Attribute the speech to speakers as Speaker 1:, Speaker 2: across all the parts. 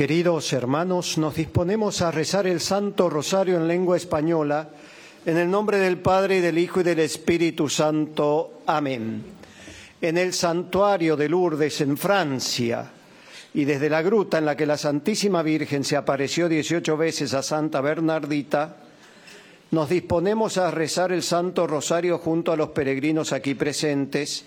Speaker 1: Queridos hermanos, nos disponemos a rezar el Santo Rosario en lengua española, en el nombre del Padre y del Hijo y del Espíritu Santo. Amén. En el santuario de Lourdes, en Francia, y desde la gruta en la que la Santísima Virgen se apareció 18 veces a Santa Bernardita, nos disponemos a rezar el Santo Rosario junto a los peregrinos aquí presentes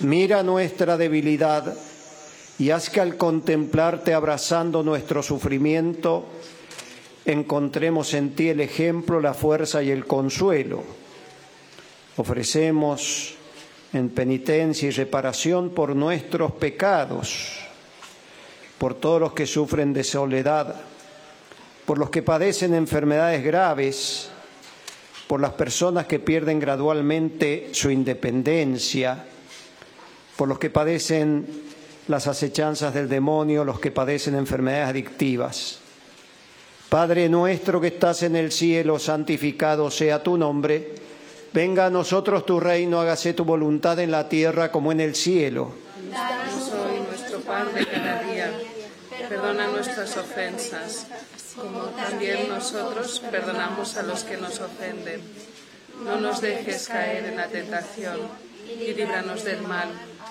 Speaker 1: mira nuestra debilidad y haz que al contemplarte abrazando nuestro sufrimiento, encontremos en ti el ejemplo, la fuerza y el consuelo. Ofrecemos en penitencia y reparación por nuestros pecados, por todos los que sufren de soledad, por los que padecen enfermedades graves, por las personas que pierden gradualmente su independencia, por los que padecen las acechanzas del demonio, los que padecen enfermedades adictivas. Padre nuestro que estás en el cielo, santificado sea tu nombre. Venga a nosotros tu reino, hágase tu voluntad en la tierra como en el cielo.
Speaker 2: Danos hoy nuestro pan de cada día. Perdona nuestras ofensas, como también nosotros perdonamos a los que nos ofenden. No nos dejes caer en la tentación y líbranos del mal.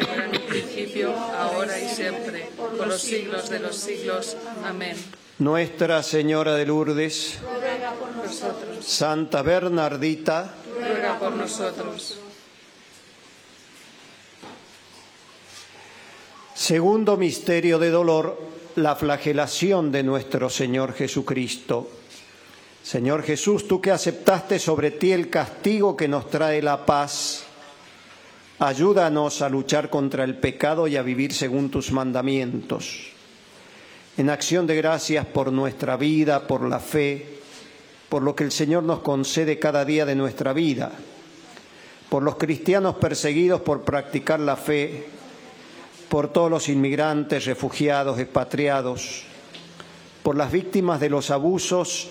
Speaker 2: Como era en un principio, ahora y siempre, por los siglos de los siglos. Amén.
Speaker 1: Nuestra Señora de Lourdes,
Speaker 2: Nosotros,
Speaker 1: Santa Bernardita,
Speaker 2: ruega por nosotros.
Speaker 1: Segundo misterio de dolor, la flagelación de nuestro Señor Jesucristo. Señor Jesús, tú que aceptaste sobre ti el castigo que nos trae la paz, ayúdanos a luchar contra el pecado y a vivir según tus mandamientos. En acción de gracias por nuestra vida, por la fe, por lo que el Señor nos concede cada día de nuestra vida, por los cristianos perseguidos por practicar la fe, por todos los inmigrantes, refugiados, expatriados, por las víctimas de los abusos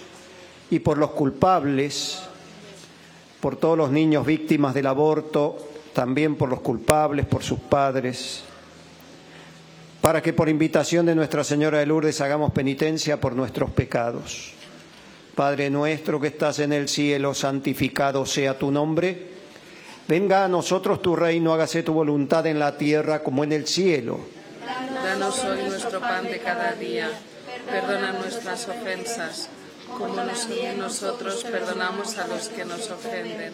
Speaker 1: y por los culpables, por todos los niños víctimas del aborto, también por los culpables, por sus padres, para que por invitación de Nuestra Señora de Lourdes hagamos penitencia por nuestros pecados. Padre nuestro que estás en el cielo, santificado sea tu nombre. Venga a nosotros tu reino, hágase tu voluntad en la tierra como en el cielo.
Speaker 2: Danos hoy nuestro pan de cada día. Perdona nuestras ofensas, como nosotros perdonamos a los que nos ofenden.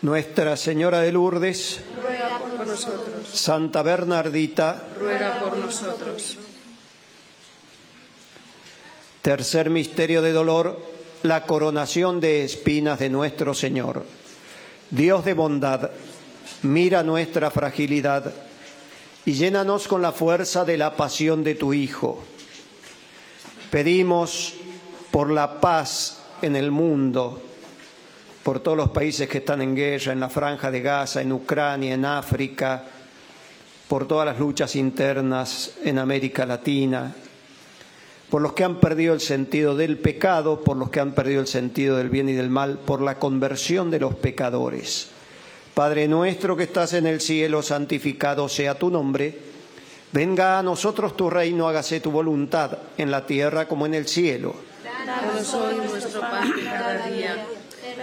Speaker 1: Nuestra Señora de Lourdes,
Speaker 2: ruega por nosotros.
Speaker 1: Santa Bernardita,
Speaker 2: ruega por nosotros.
Speaker 1: Tercer misterio de dolor, la coronación de espinas de nuestro Señor. Dios de bondad, mira nuestra fragilidad y llénanos con la fuerza de la pasión de tu Hijo. Pedimos por la paz en el mundo, por todos los países que están en guerra, en la franja de Gaza, en Ucrania, en África, por todas las luchas internas en América Latina, por los que han perdido el sentido del pecado, por los que han perdido el sentido del bien y del mal, por la conversión de los pecadores. Padre nuestro que estás en el cielo, santificado sea tu nombre. Venga a nosotros tu reino, hágase tu voluntad, en la tierra como en el cielo.
Speaker 2: Danos hoy nuestro pan cada día.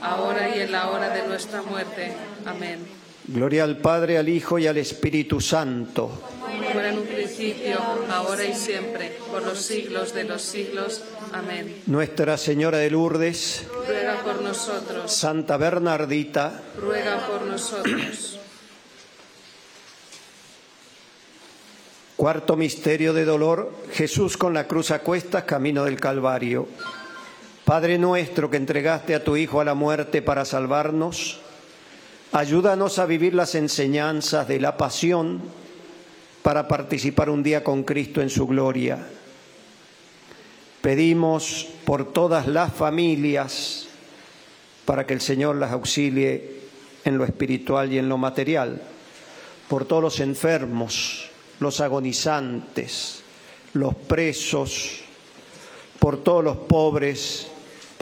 Speaker 2: ahora y en la hora de nuestra muerte. Amén.
Speaker 1: Gloria al Padre, al Hijo y al Espíritu Santo.
Speaker 2: Como era en un principio, ahora y siempre, por los siglos de los siglos. Amén.
Speaker 1: Nuestra Señora de Lourdes,
Speaker 2: Ruega por nosotros,
Speaker 1: Santa Bernardita,
Speaker 2: ruega por nosotros.
Speaker 1: Cuarto misterio de dolor, Jesús con la cruz a cuestas, camino del Calvario. Padre nuestro que entregaste a tu Hijo a la muerte para salvarnos, ayúdanos a vivir las enseñanzas de la pasión para participar un día con Cristo en su gloria. Pedimos por todas las familias para que el Señor las auxilie en lo espiritual y en lo material, por todos los enfermos, los agonizantes, los presos, por todos los pobres,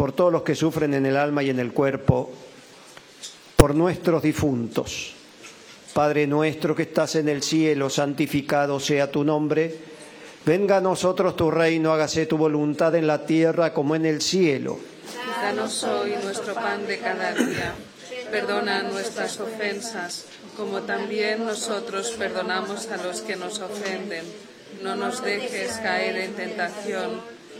Speaker 1: por todos los que sufren en el alma y en el cuerpo, por nuestros difuntos. Padre nuestro que estás en el cielo, santificado sea tu nombre. Venga a nosotros tu reino, hágase tu voluntad en la tierra como en el cielo.
Speaker 2: Danos hoy nuestro pan de cada día. Perdona nuestras ofensas, como también nosotros perdonamos a los que nos ofenden. No nos dejes caer en tentación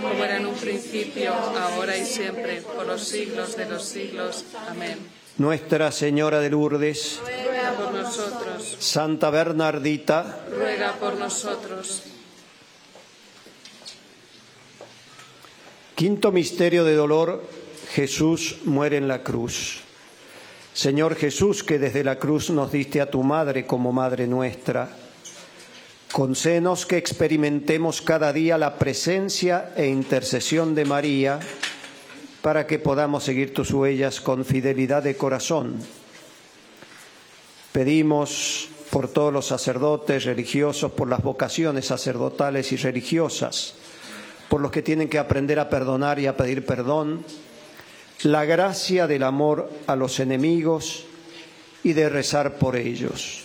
Speaker 2: Como era en un principio, ahora y siempre, por los siglos de los siglos. Amén.
Speaker 1: Nuestra Señora de Lourdes,
Speaker 2: Ruega por nosotros,
Speaker 1: Santa Bernardita,
Speaker 2: ruega por nosotros.
Speaker 1: Quinto misterio de dolor, Jesús muere en la cruz. Señor Jesús, que desde la cruz nos diste a tu madre como madre nuestra, concédenos que experimentemos cada día la presencia e intercesión de María para que podamos seguir tus huellas con fidelidad de corazón. Pedimos por todos los sacerdotes religiosos, por las vocaciones sacerdotales y religiosas, por los que tienen que aprender a perdonar y a pedir perdón, la gracia del amor a los enemigos y de rezar por ellos.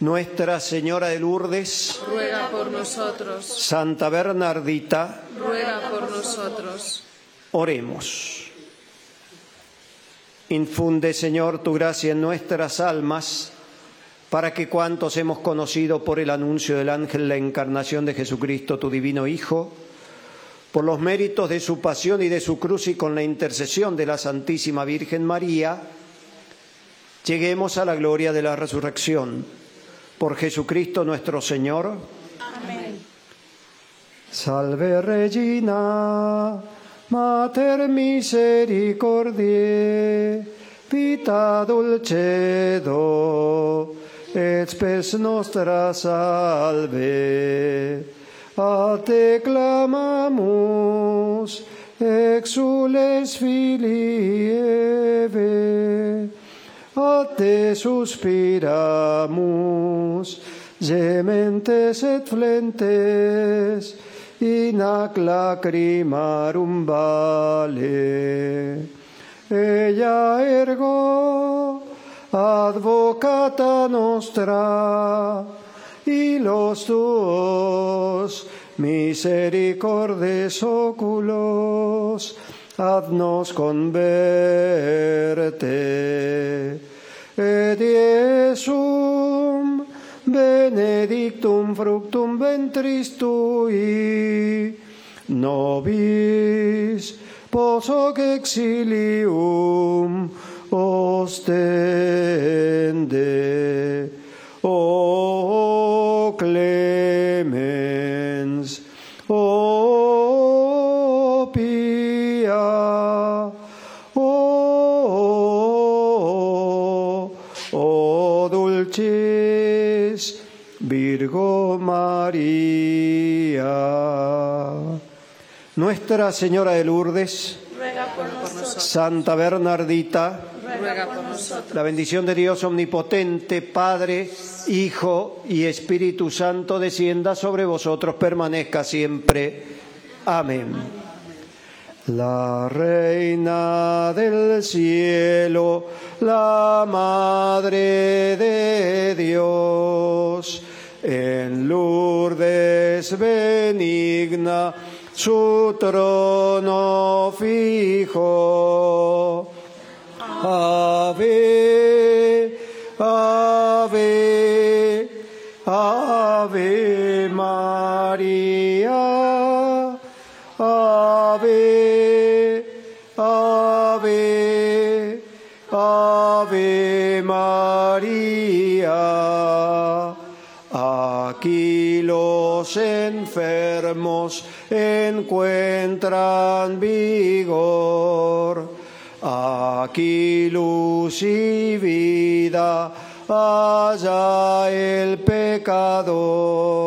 Speaker 1: Nuestra Señora de Lourdes,
Speaker 2: Ruega por nosotros,
Speaker 1: Santa Bernardita,
Speaker 2: ruega por nosotros.
Speaker 1: Oremos. Infunde, Señor, tu gracia en nuestras almas, para que cuantos hemos conocido por el anuncio del ángel la encarnación de Jesucristo, tu divino Hijo, por los méritos de su pasión y de su cruz y con la intercesión de la Santísima Virgen María, lleguemos a la gloria de la resurrección. Por Jesucristo nuestro Señor. Amén. Salve Regina, Mater misericordiae, vita dulcedo, et spes nostra salve. A te clamamus, exules filii a te suspiramus, gementes et flentes, in ac lacrimarum vale. Ella ergo, advocata nostra, y los tuos misericordes oculos, haznos converte. Et Iesum benedictum fructum ventris tui, nobis posoc exilium ostende. O María. Nuestra Señora de Lourdes,
Speaker 2: Ruega por nosotros.
Speaker 1: Santa Bernardita,
Speaker 2: Ruega por nosotros.
Speaker 1: la bendición de Dios omnipotente, Padre, Hijo y Espíritu Santo descienda sobre vosotros, permanezca siempre. Amén. La Reina del Cielo, la Madre de Dios, en Lourdes benigna, su trono fijo. Ave, ave, ave María, enfermos encuentran vigor. Aquí luz y vida, allá el pecador.